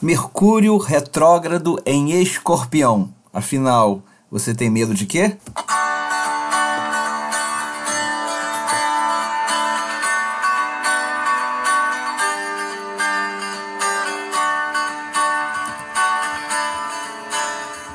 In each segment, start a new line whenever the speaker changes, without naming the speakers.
Mercúrio retrógrado em Escorpião. Afinal, você tem medo de quê?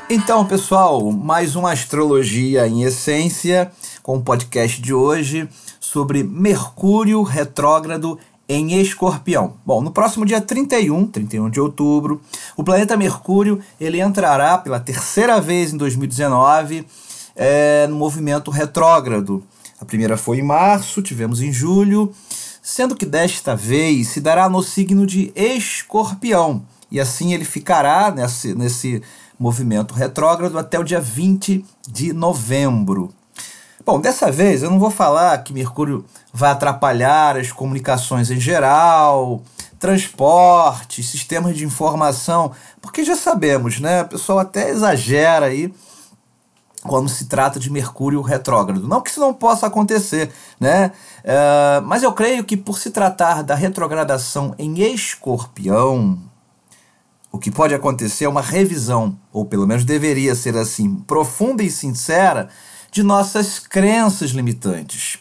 Então, pessoal, mais uma astrologia em essência com o podcast de hoje sobre Mercúrio retrógrado em Escorpião. Bom, no próximo dia 31, 31 de outubro, o planeta Mercúrio ele entrará pela terceira vez em 2019 é, no movimento retrógrado. A primeira foi em março, tivemos em julho, sendo que desta vez se dará no signo de Escorpião. E assim ele ficará nesse, nesse movimento retrógrado até o dia 20 de novembro. Bom, dessa vez eu não vou falar que Mercúrio vai atrapalhar as comunicações em geral, transporte, sistemas de informação, porque já sabemos, né? O pessoal até exagera aí quando se trata de Mercúrio retrógrado. Não que isso não possa acontecer, né? Uh, mas eu creio que por se tratar da retrogradação em escorpião, o que pode acontecer é uma revisão, ou pelo menos deveria ser assim, profunda e sincera de nossas crenças limitantes.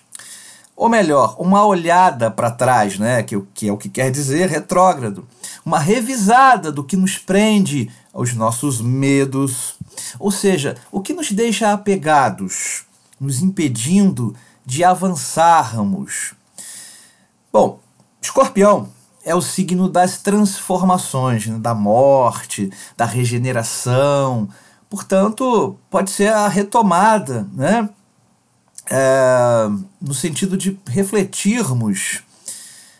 Ou melhor, uma olhada para trás, né, que, que é o que quer dizer retrógrado. Uma revisada do que nos prende aos nossos medos, ou seja, o que nos deixa apegados, nos impedindo de avançarmos. Bom, escorpião é o signo das transformações, né, da morte, da regeneração, Portanto, pode ser a retomada, né? É, no sentido de refletirmos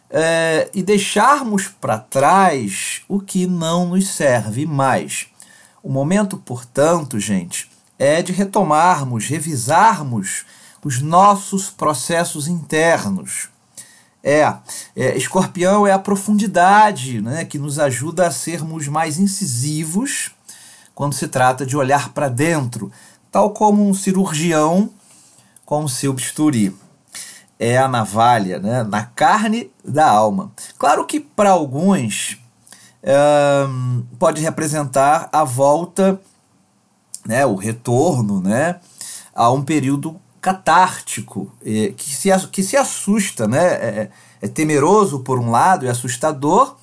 é, e deixarmos para trás o que não nos serve mais. O momento, portanto, gente, é de retomarmos, revisarmos os nossos processos internos. É, é, escorpião é a profundidade né, que nos ajuda a sermos mais incisivos quando se trata de olhar para dentro, tal como um cirurgião com o seu bisturi. É a navalha, né? na carne da alma. Claro que para alguns pode representar a volta, né? o retorno né? a um período catártico, que, se, que se assusta, né? É, é temeroso por um lado e assustador,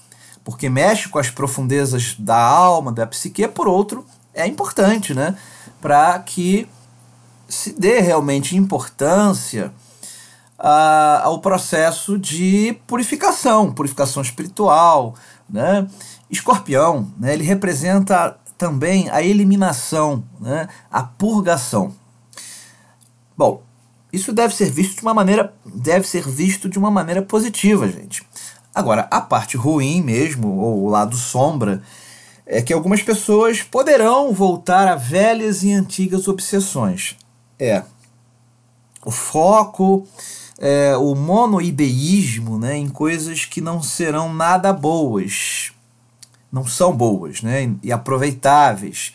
porque mexe com as profundezas da alma, da psique, por outro, é importante, né? Para que se dê realmente importância ao processo de purificação, purificação espiritual, né? Escorpião, né? Ele representa também a eliminação, né? A purgação. Bom, isso deve ser visto de uma maneira deve ser visto de uma maneira positiva, gente. Agora, a parte ruim mesmo, ou o lado sombra, é que algumas pessoas poderão voltar a velhas e antigas obsessões. É. O foco, é, o monoideísmo né, em coisas que não serão nada boas. Não são boas né, e aproveitáveis.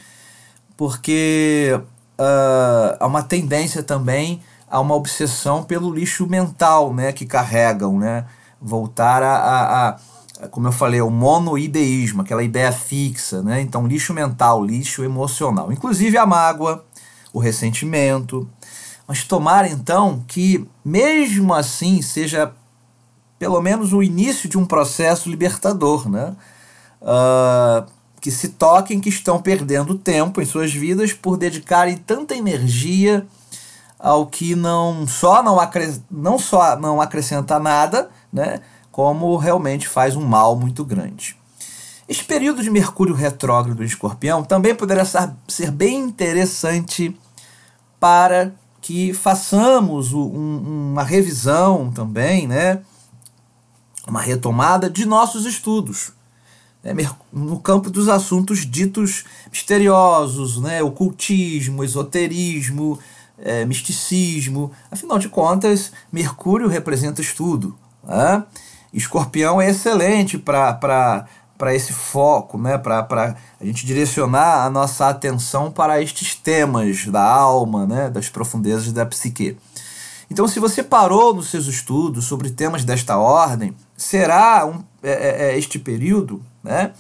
Porque uh, há uma tendência também a uma obsessão pelo lixo mental né, que carregam. Né? Voltar a, a, a como eu falei, o monoideísmo, aquela ideia fixa, né? Então, lixo mental, lixo emocional, inclusive a mágoa, o ressentimento. Mas tomar então que, mesmo assim, seja pelo menos o início de um processo libertador, né? Uh, que se toquem que estão perdendo tempo em suas vidas por dedicarem tanta energia ao que não só não, acre não só não acrescenta nada, né, como realmente faz um mal muito grande. Esse período de Mercúrio retrógrado em Escorpião também poderá ser bem interessante para que façamos um, uma revisão também, né, uma retomada de nossos estudos né, no campo dos assuntos ditos misteriosos, né, ocultismo, esoterismo, é, misticismo. Afinal de contas, Mercúrio representa estudo. Né? Escorpião é excelente para esse foco, né? para a gente direcionar a nossa atenção para estes temas da alma, né? das profundezas da psique. Então, se você parou nos seus estudos sobre temas desta ordem, será um, é, é, é este período né?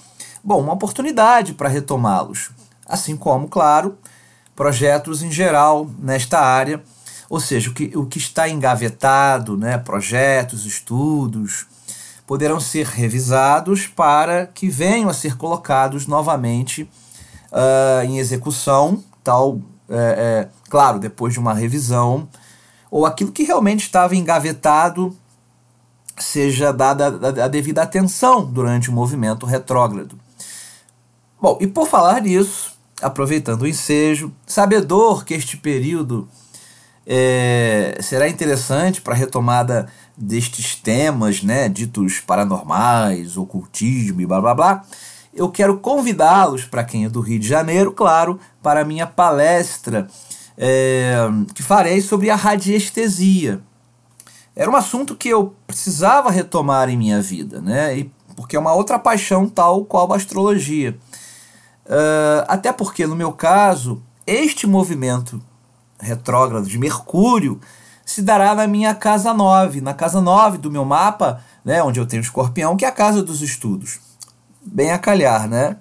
Bom, uma oportunidade para retomá-los, assim como, claro, projetos em geral nesta área, ou seja, o que, o que está engavetado, né, projetos, estudos, poderão ser revisados para que venham a ser colocados novamente uh, em execução, tal, é, é, claro, depois de uma revisão, ou aquilo que realmente estava engavetado seja dada a devida atenção durante o movimento retrógrado. Bom, e por falar nisso, aproveitando o ensejo, sabedor que este período é, será interessante para a retomada destes temas, né, ditos paranormais, ocultismo e blá blá blá, eu quero convidá-los, para quem é do Rio de Janeiro, claro, para a minha palestra é, que farei sobre a radiestesia. Era um assunto que eu precisava retomar em minha vida, né? E, porque é uma outra paixão tal qual a astrologia. Uh, até porque, no meu caso, este movimento retrógrado de Mercúrio se dará na minha casa 9, na casa 9 do meu mapa, né, onde eu tenho escorpião, que é a casa dos estudos. Bem a calhar, né?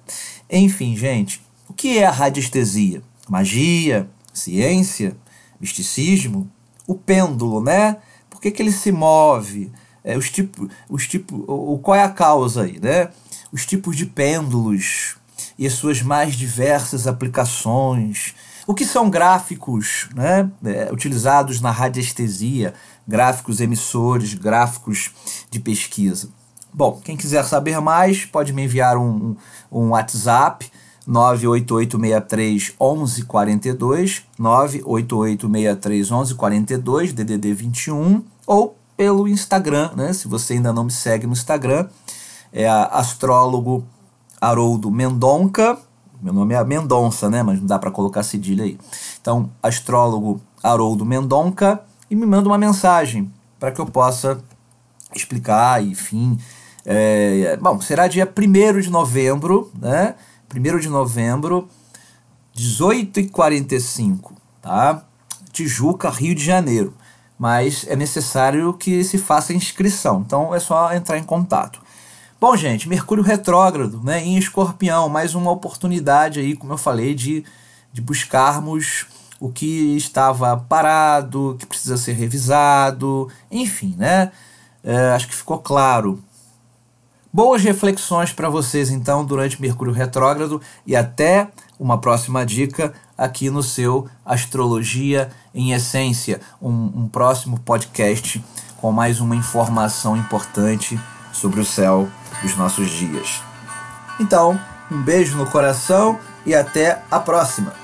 Enfim, gente, o que é a radiestesia? Magia, ciência, misticismo, o pêndulo, né? Por que, que ele se move? É, os tipos, os tipo, o, qual é a causa aí, né? Os tipos de pêndulos e as suas mais diversas aplicações, o que são gráficos né, é, utilizados na radiestesia, gráficos emissores, gráficos de pesquisa? Bom, quem quiser saber mais pode me enviar um, um WhatsApp 98863 1142, 98863 1142, DDD 21, ou pelo Instagram, né? Se você ainda não me segue no Instagram, é astrólogo Haroldo Mendonca, meu nome é Mendonça, né? Mas não dá para colocar cedilha aí. Então, astrólogo Haroldo Mendonca e me manda uma mensagem para que eu possa explicar, enfim. É, bom, será dia 1 de novembro, né? 1 de novembro, 18h45, tá? Tijuca, Rio de Janeiro. Mas é necessário que se faça inscrição, então é só entrar em contato. Bom, gente, Mercúrio retrógrado, né, em Escorpião, mais uma oportunidade aí, como eu falei, de, de buscarmos o que estava parado, que precisa ser revisado, enfim, né? É, acho que ficou claro. Boas reflexões para vocês então durante Mercúrio retrógrado e até uma próxima dica aqui no seu Astrologia em Essência, um, um próximo podcast com mais uma informação importante sobre o céu dos nossos dias. Então, um beijo no coração e até a próxima!